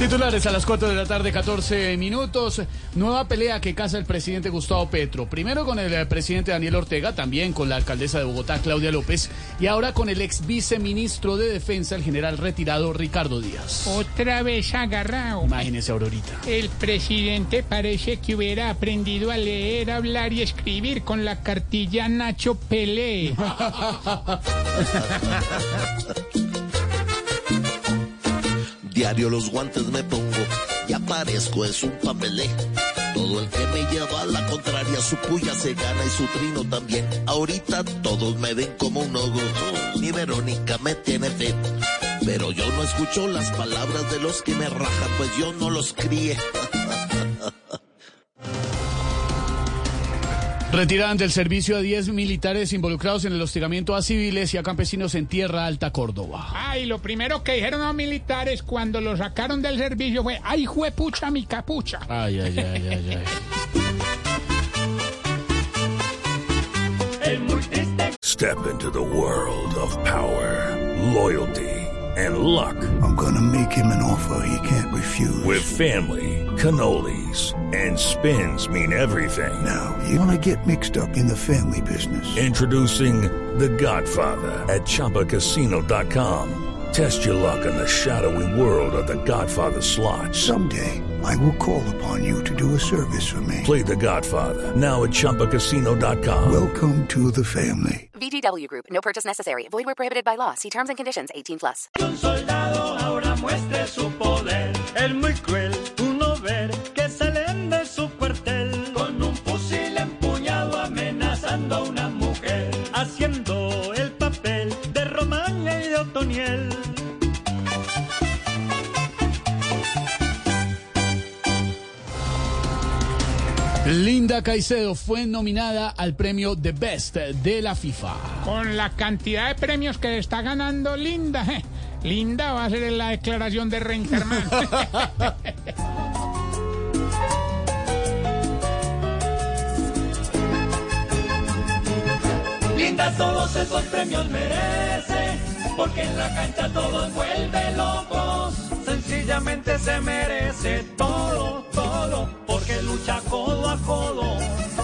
Titulares a las 4 de la tarde, 14 minutos. Nueva pelea que casa el presidente Gustavo Petro. Primero con el eh, presidente Daniel Ortega, también con la alcaldesa de Bogotá, Claudia López, y ahora con el ex viceministro de Defensa, el general retirado Ricardo Díaz. Otra vez agarrado. Imagínese, Aurorita. El presidente parece que hubiera aprendido a leer, hablar y escribir con la cartilla Nacho Pelé. Diario los guantes me pongo y aparezco es un papelé. Todo el que me lleva a la contraria, su puya se gana y su trino también. Ahorita todos me ven como un ogo, ni Verónica me tiene fe. Pero yo no escucho las palabras de los que me rajan, pues yo no los crié. Retiran del servicio a 10 militares involucrados en el hostigamiento a civiles y a campesinos en Tierra Alta, Córdoba. Ay, lo primero que dijeron los militares cuando lo sacaron del servicio fue, ay, juepucha mi capucha. Ay, ay, ay, ay, ay. Step into the world of power, loyalty, and luck. I'm gonna make him an offer he can't refuse. With family, cannolis, and spins mean everything. Now, you wanna get mixed up in the family business. Introducing The Godfather at ChumbaCasino.com. Test your luck in the shadowy world of The Godfather slot. Someday, I will call upon you to do a service for me. Play The Godfather now at ChumbaCasino.com. Welcome to the family. VGW Group. No purchase necessary. Void where prohibited by law. See terms and conditions. 18 plus. Un soldado ahora muestre su poder. Es muy cruel Linda Caicedo fue nominada al premio The Best de la FIFA. Con la cantidad de premios que está ganando Linda. Linda va a ser la declaración de Reinterman. Linda todos esos premios merece, porque en la cancha todos vuelve locos. Sencillamente se merece todo, todo, porque lucha codo a codo.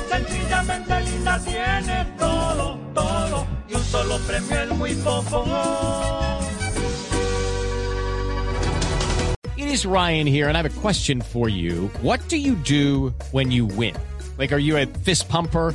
Sencillamente Linda tiene todo, todo, y un solo premio es muy poco. It is Ryan here, and I have a question for you. What do you do when you win? Like, are you a fist pumper?